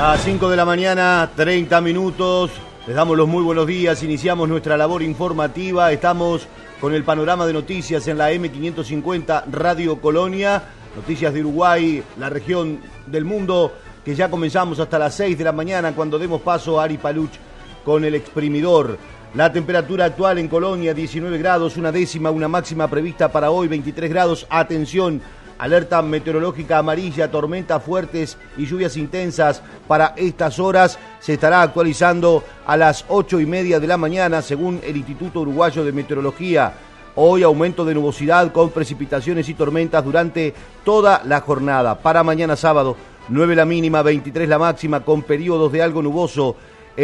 Las 5 de la mañana, 30 minutos. Les damos los muy buenos días. Iniciamos nuestra labor informativa. Estamos con el panorama de noticias en la M550 Radio Colonia. Noticias de Uruguay, la región del mundo, que ya comenzamos hasta las 6 de la mañana cuando demos paso a Ari Paluch con el exprimidor. La temperatura actual en Colonia 19 grados, una décima, una máxima prevista para hoy 23 grados. Atención, alerta meteorológica amarilla, tormentas fuertes y lluvias intensas para estas horas. Se estará actualizando a las ocho y media de la mañana según el Instituto Uruguayo de Meteorología. Hoy aumento de nubosidad con precipitaciones y tormentas durante toda la jornada. Para mañana sábado, 9 la mínima, 23 la máxima, con periodos de algo nuboso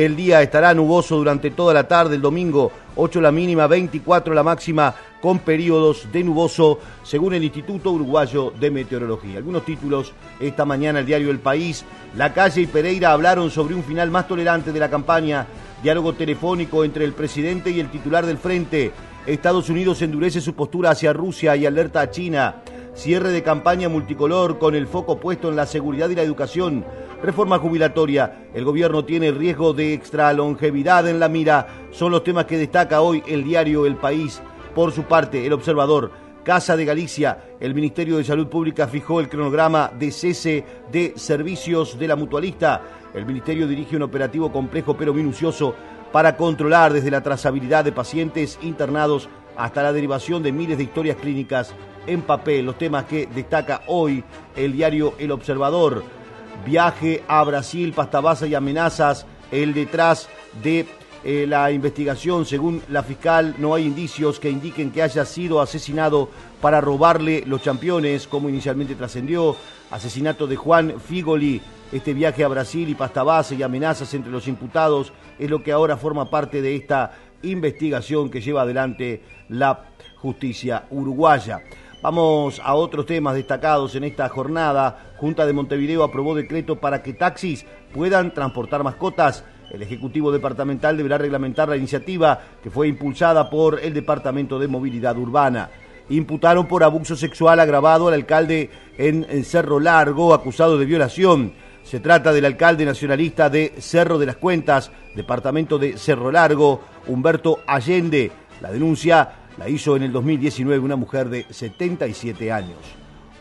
el día estará nuboso durante toda la tarde, el domingo 8 la mínima, 24 la máxima, con periodos de nuboso, según el Instituto Uruguayo de Meteorología. Algunos títulos esta mañana, el diario El País, La Calle y Pereira hablaron sobre un final más tolerante de la campaña, diálogo telefónico entre el presidente y el titular del frente. Estados Unidos endurece su postura hacia Rusia y alerta a China. Cierre de campaña multicolor con el foco puesto en la seguridad y la educación. Reforma jubilatoria. El gobierno tiene riesgo de extra longevidad en la mira. Son los temas que destaca hoy el diario El País. Por su parte, el observador. Casa de Galicia, el Ministerio de Salud Pública fijó el cronograma de cese de servicios de la mutualista. El Ministerio dirige un operativo complejo pero minucioso para controlar desde la trazabilidad de pacientes internados hasta la derivación de miles de historias clínicas en papel. Los temas que destaca hoy el diario El Observador. Viaje a Brasil, pastabasa y amenazas. El detrás de eh, la investigación, según la fiscal, no hay indicios que indiquen que haya sido asesinado para robarle los campeones, como inicialmente trascendió. Asesinato de Juan Figoli, este viaje a Brasil y pastabase y amenazas entre los imputados es lo que ahora forma parte de esta investigación que lleva adelante la justicia uruguaya. Vamos a otros temas destacados en esta jornada. Junta de Montevideo aprobó decreto para que taxis puedan transportar mascotas. El Ejecutivo Departamental deberá reglamentar la iniciativa que fue impulsada por el Departamento de Movilidad Urbana. Imputaron por abuso sexual agravado al alcalde en Cerro Largo, acusado de violación. Se trata del alcalde nacionalista de Cerro de las Cuentas, departamento de Cerro Largo, Humberto Allende. La denuncia la hizo en el 2019 una mujer de 77 años.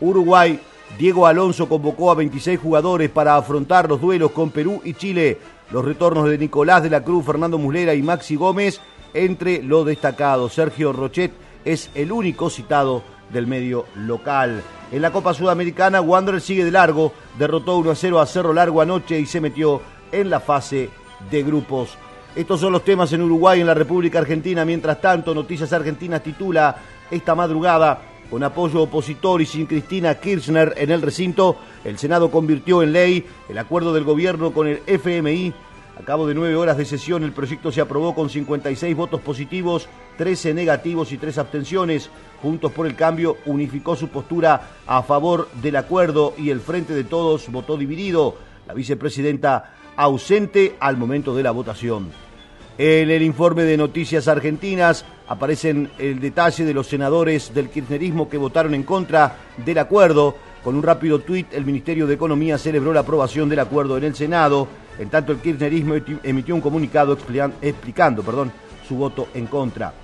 Uruguay, Diego Alonso convocó a 26 jugadores para afrontar los duelos con Perú y Chile. Los retornos de Nicolás de la Cruz, Fernando Muslera y Maxi Gómez entre lo destacado. Sergio Rochet es el único citado del medio local. En la Copa Sudamericana, Wanderers sigue de largo, derrotó 1 a 0 a Cerro Largo anoche y se metió en la fase de grupos. Estos son los temas en Uruguay y en la República Argentina. Mientras tanto, Noticias Argentinas titula esta madrugada con apoyo opositor y sin Cristina Kirchner en el recinto, el Senado convirtió en ley el acuerdo del gobierno con el FMI. A cabo de nueve horas de sesión, el proyecto se aprobó con 56 votos positivos, 13 negativos y 3 abstenciones. Juntos por el Cambio unificó su postura a favor del acuerdo y el Frente de Todos votó dividido. La vicepresidenta ausente al momento de la votación. En el informe de Noticias Argentinas aparecen el detalle de los senadores del kirchnerismo que votaron en contra del acuerdo. Con un rápido tuit, el Ministerio de Economía celebró la aprobación del acuerdo en el Senado. En tanto, el kirchnerismo emitió un comunicado explicando perdón, su voto en contra.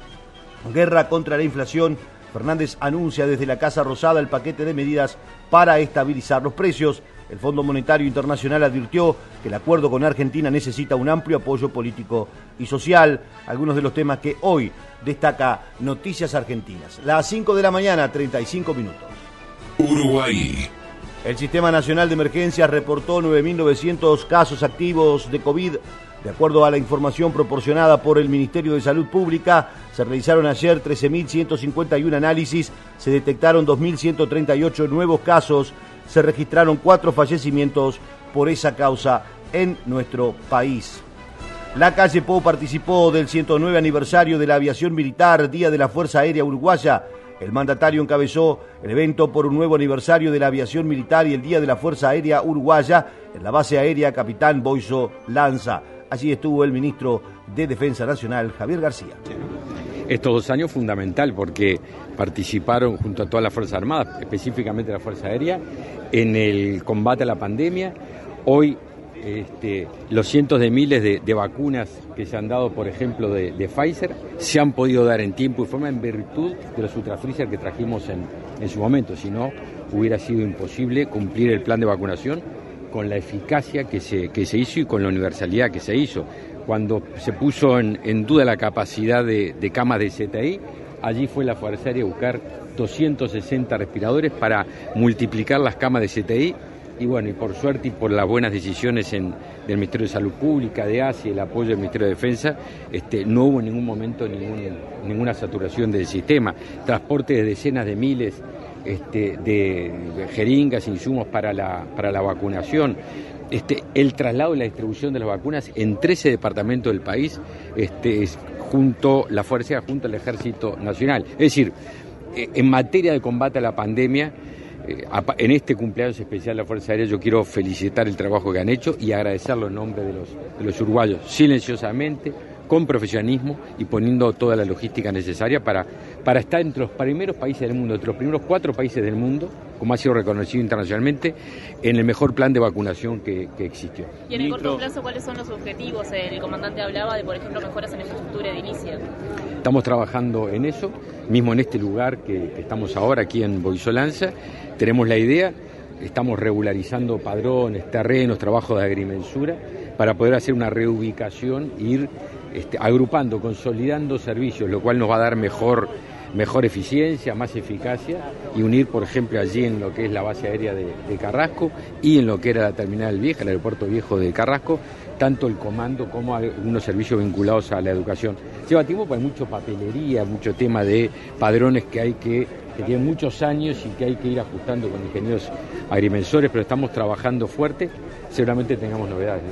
Guerra contra la inflación. Fernández anuncia desde la Casa Rosada el paquete de medidas para estabilizar los precios. El Fondo Monetario Internacional advirtió que el acuerdo con Argentina necesita un amplio apoyo político y social. Algunos de los temas que hoy destaca Noticias Argentinas. Las 5 de la mañana, 35 minutos. Uruguay. El Sistema Nacional de Emergencias reportó 9.900 casos activos de COVID. De acuerdo a la información proporcionada por el Ministerio de Salud Pública, se realizaron ayer 13.151 análisis, se detectaron 2.138 nuevos casos se registraron cuatro fallecimientos por esa causa en nuestro país. La calle Pou participó del 109 aniversario de la aviación militar, Día de la Fuerza Aérea Uruguaya. El mandatario encabezó el evento por un nuevo aniversario de la aviación militar y el Día de la Fuerza Aérea Uruguaya en la base aérea Capitán Boiso Lanza. Allí estuvo el ministro de Defensa Nacional, Javier García estos dos años fundamental porque participaron junto a todas las Fuerzas Armadas, específicamente la Fuerza Aérea, en el combate a la pandemia. Hoy este, los cientos de miles de, vacunas que se han dado, por ejemplo, de, Pfizer, se han podido dar en tiempo y forma en virtud de los ultrafreezer que trajimos en, en su momento. Si no, hubiera sido imposible cumplir el plan de vacunación con la eficacia que se, que se hizo y con la universalidad que se hizo. Cuando se puso en, duda la capacidad de, camas de CTI, allí fue la Fuerza Aérea a buscar 260 respiradores para multiplicar las camas de CTI y bueno, y por suerte y por las buenas decisiones del Ministerio de Salud Pública, de ASI, el apoyo del Ministerio de Defensa, este, no hubo en ningún momento ninguna saturación del sistema. Transporte de decenas de miles este, de, jeringas, insumos para la, para la vacunación. Este, el traslado y la distribución de las vacunas en 13 departamentos del país, este, junto la Fuerza junto al Ejército Nacional. Es decir, eh, en materia de combate a la pandemia, eh, en este cumpleaños especial de la Fuerza Aérea yo quiero felicitar el trabajo que han hecho y agradecerlo en nombre de los, de los uruguayos, silenciosamente, con profesionalismo y poniendo toda la logística necesaria para, para estar entre los primeros países del mundo, entre los primeros cuatro países del mundo, como ha sido reconocido internacionalmente, en el mejor plan de vacunación que, existió. Y en el corto plazo, ¿cuáles son los objetivos? El comandante hablaba de, por ejemplo, mejoras en infraestructura edilicia. Estamos trabajando en eso, mismo en este lugar que, estamos ahora, aquí en Boisolanza. Tenemos la idea, estamos regularizando padrones, terrenos, trabajos de agrimensura, para poder hacer una reubicación e ir este, agrupando, consolidando servicios, lo cual nos va a dar mejor, mejor eficiencia, más eficacia y unir, por ejemplo, allí en lo que es la base aérea de, Carrasco y en lo que era la terminal vieja, el aeropuerto viejo de Carrasco, tanto el comando como algunos servicios vinculados a la educación. Lleva tiempo, pues hay mucha papelería, mucho tema de padrones que hay que que tienen muchos años y que hay que ir ajustando con ingenieros agrimensores, pero estamos trabajando fuerte, seguramente tengamos novedades.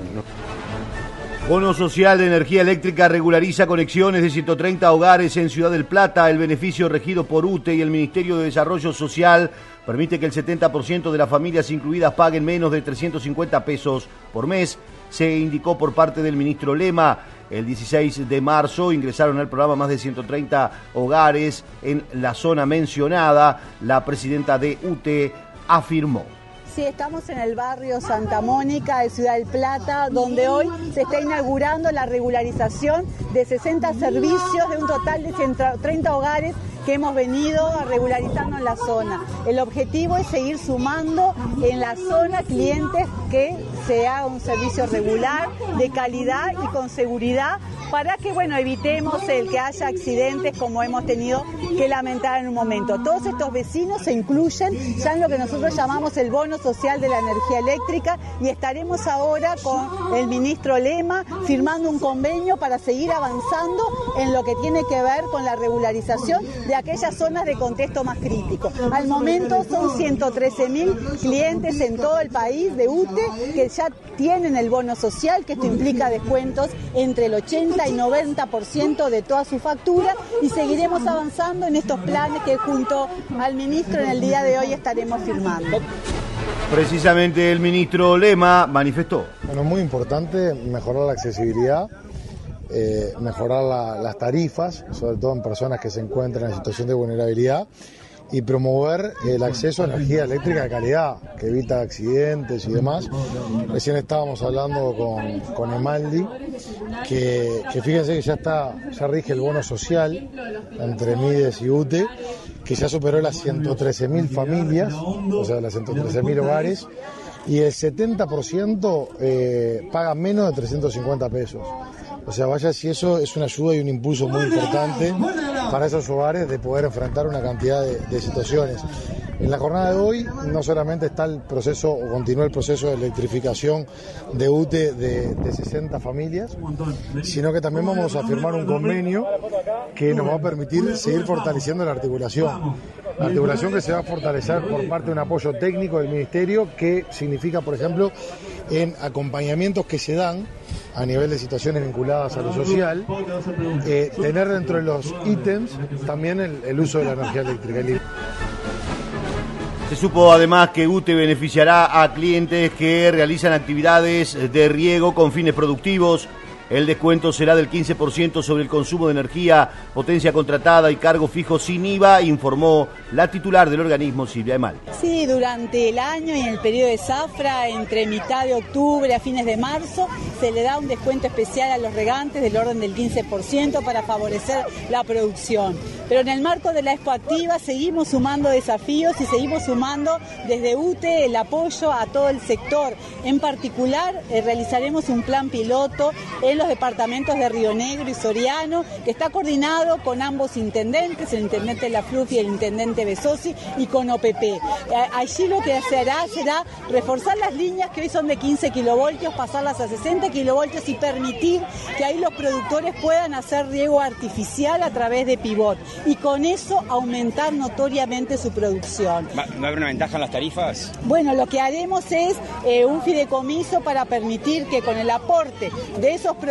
Bono Social de Energía Eléctrica regulariza conexiones de 130 hogares en Ciudad del Plata. El beneficio regido por UTE y el Ministerio de Desarrollo Social permite que el 70% de las familias incluidas paguen menos de 350 pesos por mes. Se indicó por parte del ministro Lema. El 16 de marzo ingresaron al programa más de 130 hogares en la zona mencionada. La presidenta de UTE afirmó. Sí, estamos en el barrio Santa Mónica de Ciudad del Plata, donde hoy se está inaugurando la regularización de 60 servicios de un total de 130 hogares que hemos venido regularizando en la zona. El objetivo es seguir sumando en la zona clientes que se haga un servicio regular, de calidad y con seguridad para que bueno, evitemos el que haya accidentes como hemos tenido que lamentar en un momento. Todos estos vecinos se incluyen ya en lo que nosotros llamamos el bono social de la energía eléctrica y estaremos ahora con el ministro Lema firmando un convenio para seguir avanzando en lo que tiene que ver con la regularización de aquellas zonas de contexto más crítico. Al momento son 113 mil clientes en todo el país de UTE que ya tienen el bono social, que esto implica descuentos entre el 80 y 90% de toda su factura y seguiremos avanzando en estos planes que junto al ministro en el día de hoy estaremos firmando. Precisamente el ministro Lema manifestó. Bueno, muy importante mejorar la accesibilidad eh, mejorar las tarifas, sobre todo en personas que se encuentran en situación de vulnerabilidad, y promover el acceso a energía eléctrica de calidad, que evita accidentes y demás. Recién estábamos hablando con, con Emaldi, que, fíjense que ya está, ya rige el bono social entre Mides y UTE, que ya superó las 113.000 familias, o sea, las 113.000 hogares, y el 70% eh, paga menos de 350 pesos. O sea, vaya si eso es una ayuda y un impulso muy importante para esos hogares de poder enfrentar una cantidad de, situaciones. En la jornada de hoy no solamente está el proceso o continúa el proceso de electrificación de UTE de, de 60 familias, sino que también vamos a firmar un convenio que nos va a permitir seguir fortaleciendo la articulación. La articulación que se va a fortalecer por parte de un apoyo técnico del Ministerio, que significa, por ejemplo, en acompañamientos que se dan a nivel de situaciones vinculadas a lo social, eh, tener dentro de los ítems también el, uso de la energía eléctrica. Se supo además que UTE beneficiará a clientes que realizan actividades de riego con fines productivos El descuento será del 15% sobre el consumo de energía, potencia contratada y cargo fijo sin IVA, informó la titular del organismo Silvia Emal. Sí, durante el año y en el periodo de zafra, entre mitad de octubre a fines de marzo, se le da un descuento especial a los regantes del orden del 15% para favorecer la producción. Pero en el marco de la Expo Activa seguimos sumando desafíos y seguimos sumando desde UTE el apoyo a todo el sector. En particular, eh, realizaremos un plan piloto en los departamentos de Río Negro y Soriano, que está coordinado con ambos intendentes, el intendente La Fluf y el intendente Besosi, y con OPP. Allí lo que se hará será reforzar las líneas que hoy son de 15 kilovoltios, pasarlas a 60 kilovoltios y permitir que ahí los productores puedan hacer riego artificial a través de pivot y con eso aumentar notoriamente su producción. ¿Va a haber una ventaja en las tarifas? Bueno, lo que haremos es eh, un fideicomiso para permitir que con el aporte de esos productores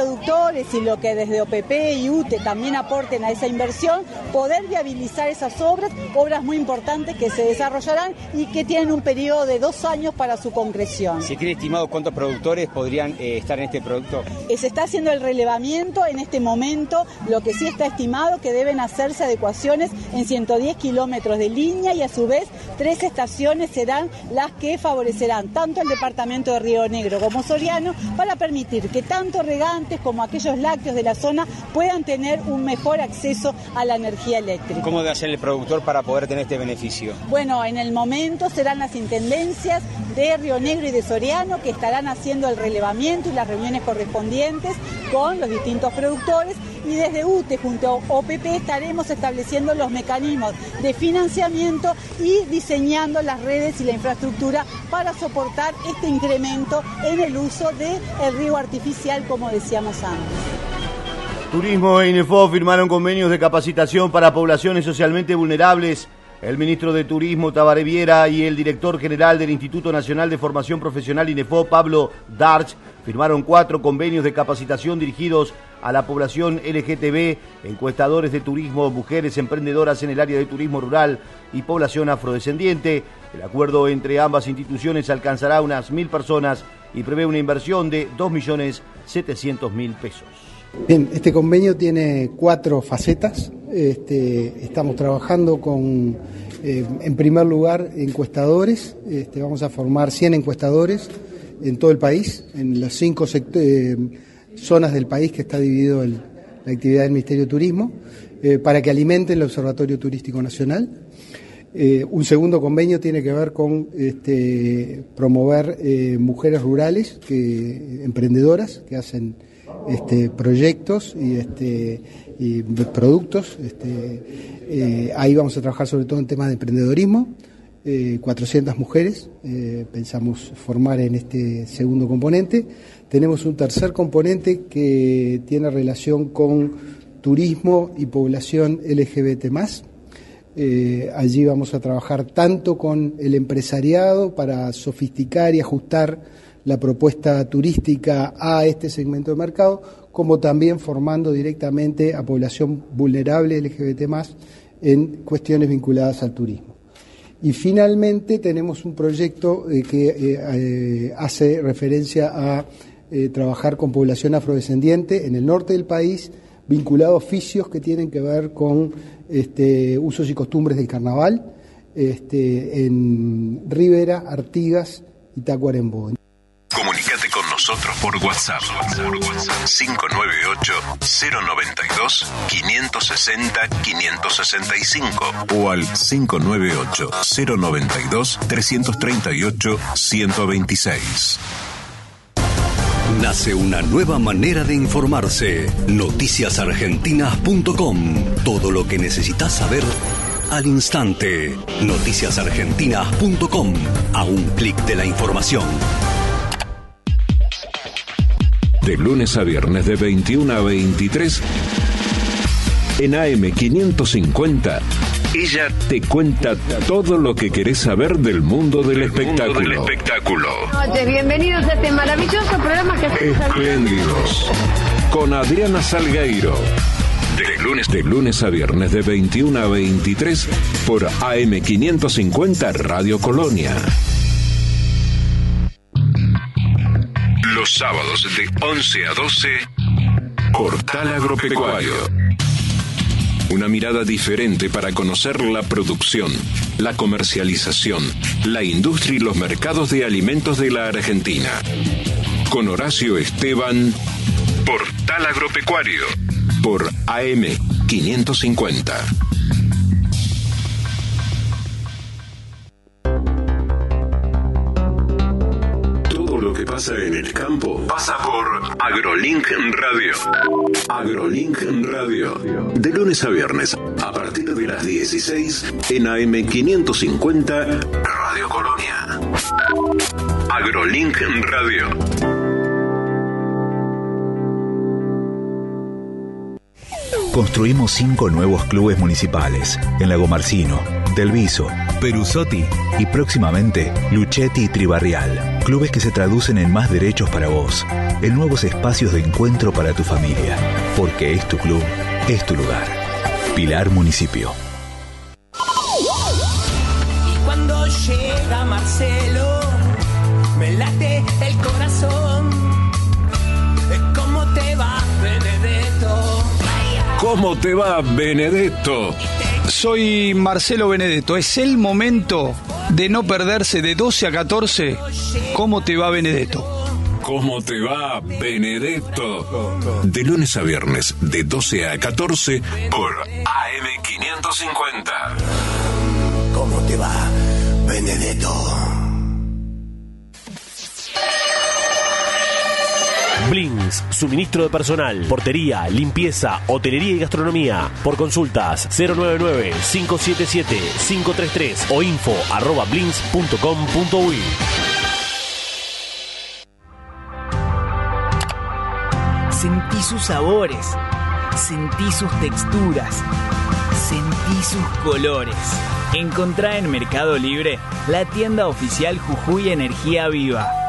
y lo que desde OPP y UTE también aporten a esa inversión, poder viabilizar esas obras, obras muy importantes que se desarrollarán y que tienen un periodo de dos años para su concreción. ¿Se tiene estimado cuántos productores podrían eh, estar en este producto? Eh, se está haciendo el relevamiento en este momento, lo que sí está estimado que deben hacerse adecuaciones en 110 kilómetros de línea y a su vez tres estaciones serán las que favorecerán tanto el departamento de Río Negro como Soriano para permitir que tanto como aquellos lácteos de la zona puedan tener un mejor acceso a la energía eléctrica. ¿Cómo debe hacer el productor para poder tener este beneficio? Bueno, en el momento serán las intendencias de Río Negro y de Soriano que estarán haciendo el relevamiento y las reuniones correspondientes con los distintos productores y desde UTE junto a OPP estaremos estableciendo los mecanismos de financiamiento y diseñando las redes y la infraestructura para soportar este incremento en el uso del el riego artificial como decíamos antes. Turismo e INEFO firmaron convenios de capacitación para poblaciones socialmente vulnerables. El ministro de Turismo Tabaré Viera y el director general del Instituto Nacional de Formación Profesional INEFO, Pablo Darch, firmaron cuatro convenios de capacitación dirigidos a la población LGTB, encuestadores de turismo, mujeres emprendedoras en el área de turismo rural y población afrodescendiente. El acuerdo entre ambas instituciones alcanzará unas mil personas y prevé una inversión de 2.700.000 pesos. Bien, este convenio tiene cuatro facetas. Este, estamos trabajando con, eh, en primer lugar, encuestadores. Este, vamos a formar 100 encuestadores en todo el país, en las cinco eh, zonas del país que está dividido el, la actividad del Ministerio de Turismo, eh, para que alimenten el Observatorio Turístico Nacional. Eh, un segundo convenio tiene que ver con este, promover eh, mujeres rurales, que, emprendedoras, que hacen este, proyectos y, este, y productos. Este, ahí vamos a trabajar sobre todo en temas de emprendedorismo. 400 mujeres pensamos formar en este segundo componente. Tenemos un tercer componente que tiene relación con turismo y población LGBT eh, allí vamos a trabajar tanto con el empresariado para sofisticar y ajustar la propuesta turística a este segmento de mercado, como también formando directamente a población vulnerable LGBT en cuestiones vinculadas al turismo. Y finalmente tenemos un proyecto eh, que eh, hace referencia a trabajar con población afrodescendiente en el norte del país, vinculado a oficios que tienen que ver con este, usos y costumbres del carnaval este, en Rivera, Artigas y Tacuarembó. Comunicate con nosotros por WhatsApp. 598-092-560-565 o al 598-092-338-126. Nace una nueva manera de informarse. Noticiasargentinas.com. Todo lo que necesitas saber al instante. Noticiasargentinas.com. A un clic de la información. De lunes a viernes de 21 a 23 en AM550. Ella te cuenta todo lo que querés saber del mundo del espectáculo. Del espectáculo. Noches, bienvenidos a este maravilloso programa que Espléndidos. Con Adriana Salgueiro. De lunes, de lunes a viernes de 21 a 23 por AM550 Radio Colonia. Los sábados de 11 a 12 Portal Agropecuario. Una mirada diferente para conocer la producción, la comercialización, la industria y los mercados de alimentos de la Argentina. Con Horacio Esteban, Portal Agropecuario, por AM550. Pasa en el campo pasa por AgroLink Radio. AgroLink Radio. De lunes a viernes, a partir de las 16 en AM 550 Radio Colonia. AgroLink Radio. Construimos cinco nuevos clubes municipales en Lago Marcino, Delviso, Perusotti y próximamente Luchetti y Tribarrial. Clubes que se traducen en más derechos para vos, en nuevos espacios de encuentro para tu familia. Porque es tu club, es tu lugar. Pilar Municipio. Y cuando llega Marcelo, me late el corazón. ¿Cómo te va, Benedetto? ¿Cómo te va, Benedetto? Soy Marcelo Benedetto. Es el momento de no perderse de 12 a 14. ¿Cómo te va, Benedetto? ¿Cómo te va, Benedetto? De lunes a viernes, de 12 a 14, por AM550. ¿Cómo te va, Benedetto? Blins, suministro de personal, portería, limpieza, hotelería y gastronomía. Por consultas 099-577-533 o info arroba. Sentí sus sabores, sentí sus texturas, sentí sus colores. Encontrá en Mercado Libre la tienda oficial Jujuy Energía Viva.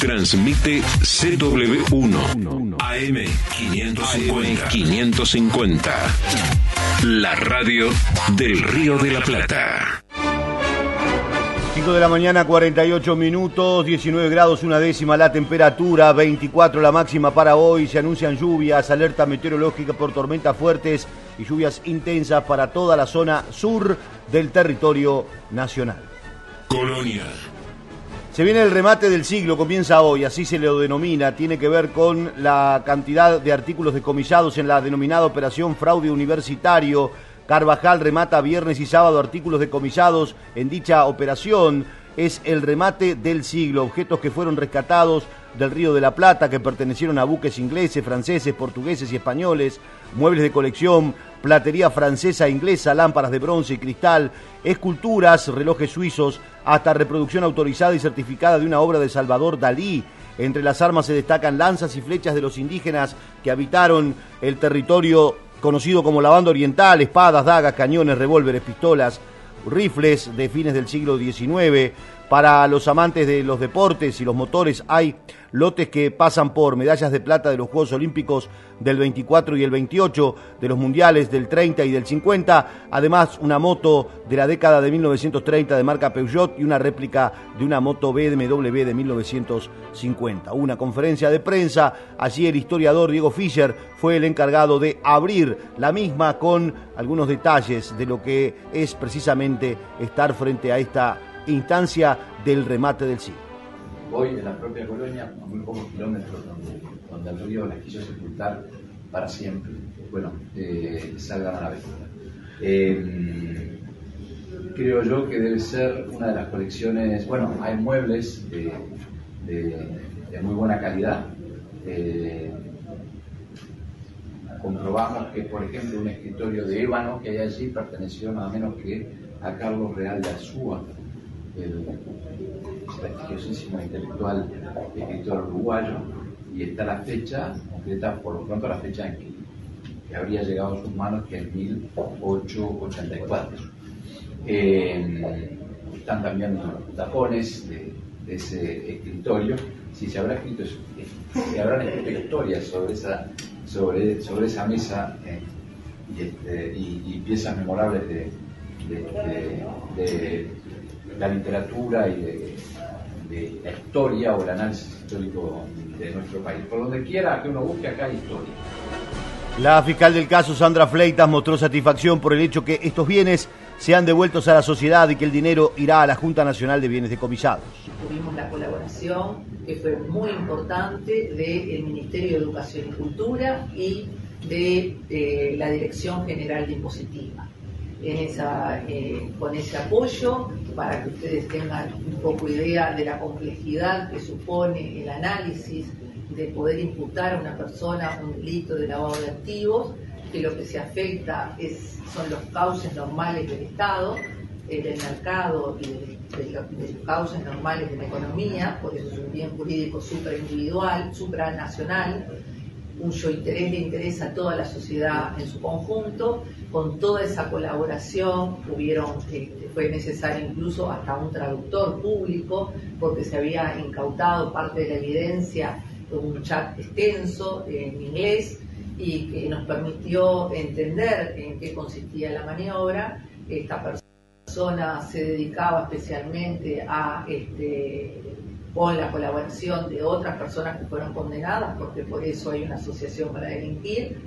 Transmite CW1 AM 550. 550. La radio del Río de la Plata. 5 de la mañana, 48 minutos, 19 grados una décima la temperatura, 24 la máxima para hoy. Se anuncian lluvias, alerta meteorológica por tormentas fuertes y lluvias intensas para toda la zona sur del territorio nacional. Colonia. Se viene el remate del siglo, comienza hoy, así se lo denomina, tiene que ver con la cantidad de artículos decomisados en la denominada operación fraude universitario. Carvajal remata viernes y sábado artículos decomisados en dicha operación. Es el remate del siglo, objetos que fueron rescatados del Río de la Plata, que pertenecieron a buques ingleses, franceses, portugueses y españoles, muebles de colección, platería francesa e inglesa, lámparas de bronce y cristal, esculturas, relojes suizos, hasta reproducción autorizada y certificada de una obra de Salvador Dalí. Entre las armas se destacan lanzas y flechas de los indígenas que habitaron el territorio conocido como la banda oriental, espadas, dagas, cañones, revólveres, pistolas, rifles de fines del siglo XIX. Para los amantes de los deportes y los motores hay lotes que pasan por medallas de plata de los Juegos Olímpicos del 24 y el 28, de los Mundiales del 30 y del 50, además una moto de la década de 1930 de marca Peugeot y una réplica de una moto BMW de 1950. Una conferencia de prensa, allí el historiador Diego Fischer fue el encargado de abrir la misma con algunos detalles de lo que es precisamente estar frente a esta instancia del remate del siglo. Hoy en la propia colonia, a muy pocos kilómetros donde, el río las quiso sepultar para siempre, bueno, eh, salgan a la aventura. Eh, creo yo que debe ser una de las colecciones, bueno, hay muebles de muy buena calidad. Eh, comprobamos que, por ejemplo, un escritorio de ébano que hay allí perteneció nada menos que a Carlos Real de Azúa, el prestigiosísimo intelectual escritor uruguayo, y está la fecha, concreta por lo pronto la fecha en que habría llegado a sus manos que en 1884. Eh, están cambiando tapones de, ese escritorio. Si se habrá escrito, se habrán escrito historias sobre esa, sobre, sobre esa mesa eh, y, este, y, piezas memorables de, la literatura y de, la historia o el análisis histórico de nuestro país. Por donde quiera que uno busque, acá hay historia. La fiscal del caso, Sandra Fleitas, mostró satisfacción por el hecho que estos bienes sean devueltos a la sociedad y que el dinero irá a la Junta Nacional de Bienes Decomisados. Tuvimos la colaboración, que fue muy importante, del Ministerio de Educación y Cultura y de eh, la Dirección General de Impositiva. En esa, eh, con ese apoyo, para que ustedes tengan un poco idea de la complejidad que supone el análisis de poder imputar a una persona un delito de lavado de activos, que lo que se afecta es, son los cauces normales del Estado, eh, del mercado y de, los cauces normales de la economía, por eso es un bien jurídico supraindividual, supranacional, cuyo interés le interesa a toda la sociedad en su conjunto. Con toda esa colaboración hubieron, eh, fue necesario incluso hasta un traductor público, porque se había incautado parte de la evidencia un chat extenso en inglés y que nos permitió entender en qué consistía la maniobra. Esta persona se dedicaba especialmente a, este, con la colaboración de otras personas que fueron condenadas, porque por eso hay una asociación para delinquir,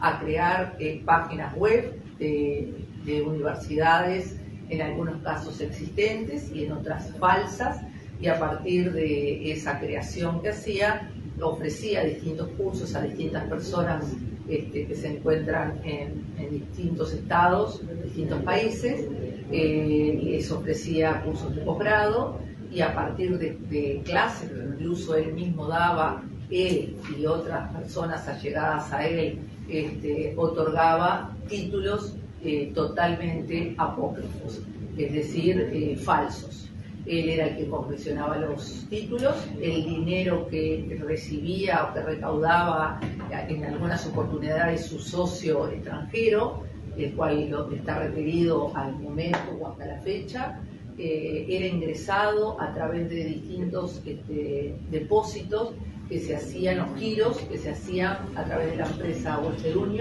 a crear eh, páginas web de, de universidades, en algunos casos existentes y en otras falsas, y a partir de esa creación que hacía, ofrecía distintos cursos a distintas personas este, que se encuentran en, distintos estados, distintos países, eh, les ofrecía cursos de posgrado y a partir de, clases que incluso él mismo daba, él y otras personas allegadas a él, este, otorgaba títulos eh, totalmente apócrifos, es decir, eh, falsos. Él era el que confeccionaba los títulos, el dinero que recibía o que recaudaba en algunas oportunidades su socio extranjero, el cual está referido al momento o hasta la fecha, eh, era ingresado a través de distintos este, depósitos que se hacían, los giros que se hacían a través de la empresa Western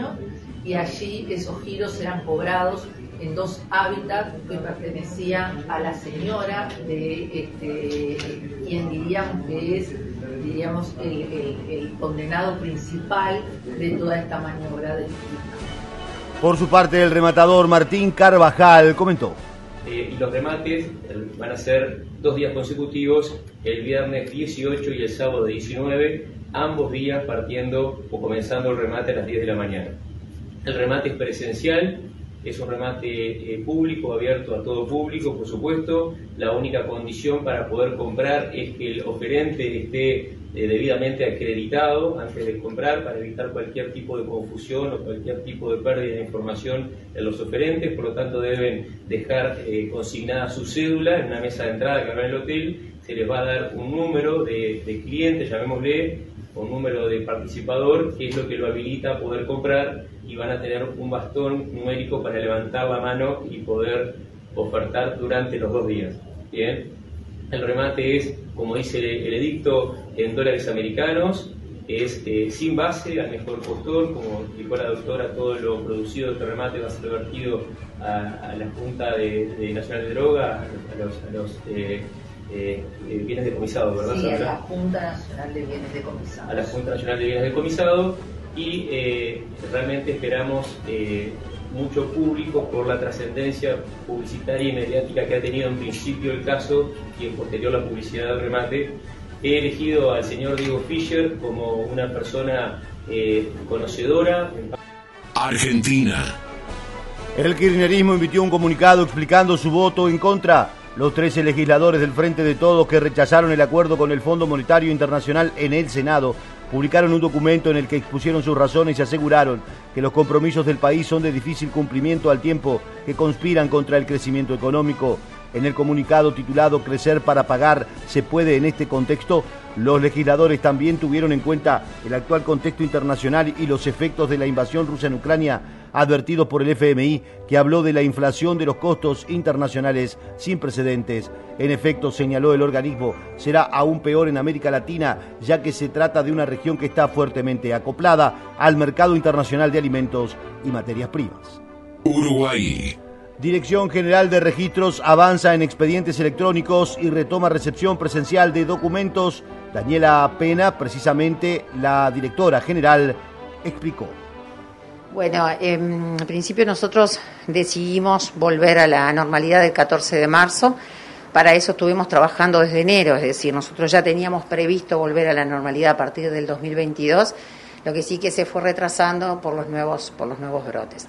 y allí esos giros eran cobrados en dos hábitats que pertenecían a la señora de este, quien diríamos que es diríamos el, condenado principal de toda esta maniobra de Por su parte, el rematador Martín Carvajal comentó. Eh, y los remates van a ser dos días consecutivos, el viernes 18 y el sábado 19, ambos días partiendo o comenzando el remate a las 10 de la mañana. El remate es presencial, es un remate eh, público, abierto a todo público, por supuesto. La única condición para poder comprar es que el oferente esté eh, debidamente acreditado antes de comprar para evitar cualquier tipo de confusión o cualquier tipo de pérdida de información en los oferentes. Por lo tanto, deben dejar eh, consignada su cédula en una mesa de entrada que habrá en el hotel. Se les va a dar un número de, de cliente, llamémosle, o un número de participador, que es lo que lo habilita a poder comprar y van a tener un bastón numérico para levantar la mano y poder ofertar durante los dos días. Bien, el remate es, como dice el, edicto, en dólares americanos, es eh, sin base al mejor postor, como dijo la doctora, todo lo producido de este remate va a ser revertido a, la Junta de, Nacional de Droga, a los, eh, eh, bienes decomisados, ¿verdad? Sí, a la Junta Nacional de Bienes Decomisados. A la Junta Nacional de Bienes Decomisados y eh, realmente esperamos eh, mucho público por la trascendencia publicitaria y mediática que ha tenido en principio el caso y en posterior la publicidad del remate. He elegido al señor Diego Fischer como una persona eh, conocedora. Argentina. El kirchnerismo emitió un comunicado explicando su voto en contra. Los 13 legisladores del Frente de Todos que rechazaron el acuerdo con el Fondo Monetario Internacional en el Senado publicaron un documento en el que expusieron sus razones y aseguraron que los compromisos del país son de difícil cumplimiento al tiempo que conspiran contra el crecimiento económico. En el comunicado titulado Crecer para pagar se puede en este contexto, los legisladores también tuvieron en cuenta el actual contexto internacional y los efectos de la invasión rusa en Ucrania, advertidos por el FMI, que habló de la inflación de los costos internacionales sin precedentes. En efecto, señaló el organismo, será aún peor en América Latina, ya que se trata de una región que está fuertemente acoplada al mercado internacional de alimentos y materias primas. Uruguay. Dirección General de Registros avanza en expedientes electrónicos y retoma recepción presencial de documentos. Daniela Pena, precisamente la directora general, explicó. Bueno, en principio nosotros decidimos volver a la normalidad del 14 de marzo. Para eso estuvimos trabajando desde enero, es decir, nosotros ya teníamos previsto volver a la normalidad a partir del 2022, lo que sí que se fue retrasando por los nuevos, por los nuevos brotes.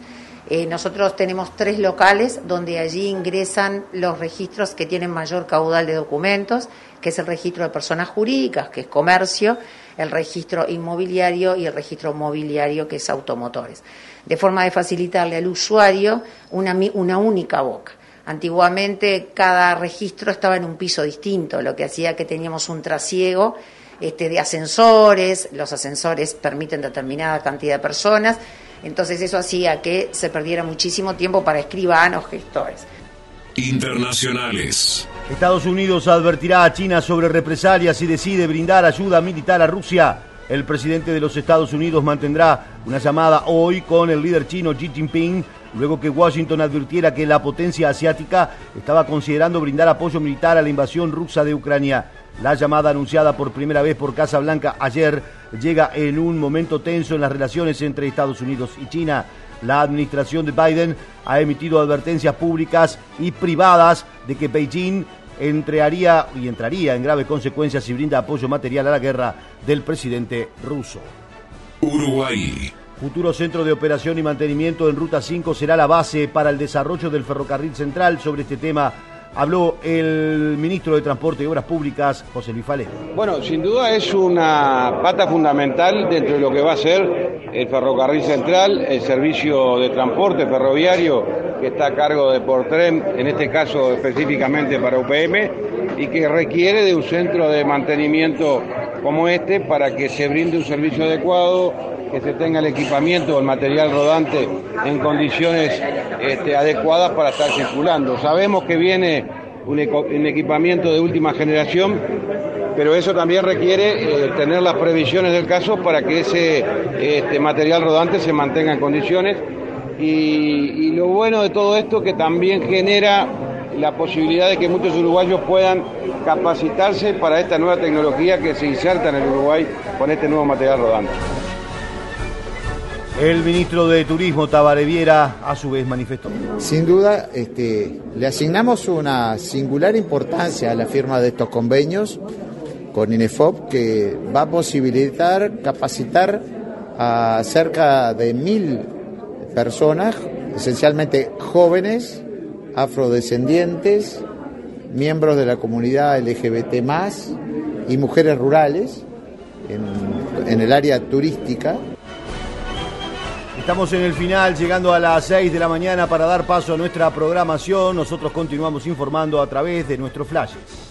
Eh, nosotros tenemos tres locales donde allí ingresan los registros que tienen mayor caudal de documentos, que es el registro de personas jurídicas, que es comercio, el registro inmobiliario y el registro mobiliario, que es automotores, de forma de facilitarle al usuario una, única boca. Antiguamente cada registro estaba en un piso distinto, lo que hacía que teníamos un trasiego este, de ascensores, los ascensores permiten determinada cantidad de personas, entonces eso hacía que se perdiera muchísimo tiempo para escribanos, gestores. Internacionales. Estados Unidos advertirá a China sobre represalias y decide brindar ayuda militar a Rusia. El presidente de los Estados Unidos mantendrá una llamada hoy con el líder chino Xi Jinping, luego que Washington advirtiera que la potencia asiática estaba considerando brindar apoyo militar a la invasión rusa de Ucrania. La llamada anunciada por primera vez por Casa Blanca ayer llega en un momento tenso en las relaciones entre Estados Unidos y China. La administración de Biden ha emitido advertencias públicas y privadas de que Beijing entraría y entraría en graves consecuencias si brinda apoyo material a la guerra del presidente ruso. Uruguay. Futuro centro de operación y mantenimiento en Ruta 5 será la base para el desarrollo del ferrocarril central. Sobre este tema habló el ministro de Transporte y Obras Públicas, José Luis. Bueno, sin duda es una pata fundamental dentro de lo que va a ser el ferrocarril central, el servicio de transporte ferroviario que está a cargo de Portrem, en este caso específicamente para UPM, y que requiere de un centro de mantenimiento como este para que se brinde un servicio adecuado, que se tenga el equipamiento o el material rodante en condiciones este, adecuadas para estar circulando. Sabemos que viene un, equipamiento de última generación, pero eso también requiere eh, tener las previsiones del caso para que ese este, material rodante se mantenga en condiciones. Y, y lo bueno de todo esto que también genera la posibilidad de que muchos uruguayos puedan capacitarse para esta nueva tecnología que se inserta en el Uruguay con este nuevo material rodante. El ministro de Turismo, Tabaré Viera, a su vez manifestó. Sin duda, este, le asignamos una singular importancia a la firma de estos convenios con INEFOP que va a posibilitar capacitar a cerca de mil personas, esencialmente jóvenes, afrodescendientes, miembros de la comunidad LGBT y mujeres rurales en el área turística Estamos en el final, llegando a las 6 de la mañana para dar paso a nuestra programación. Nosotros continuamos informando a través de nuestros flashes.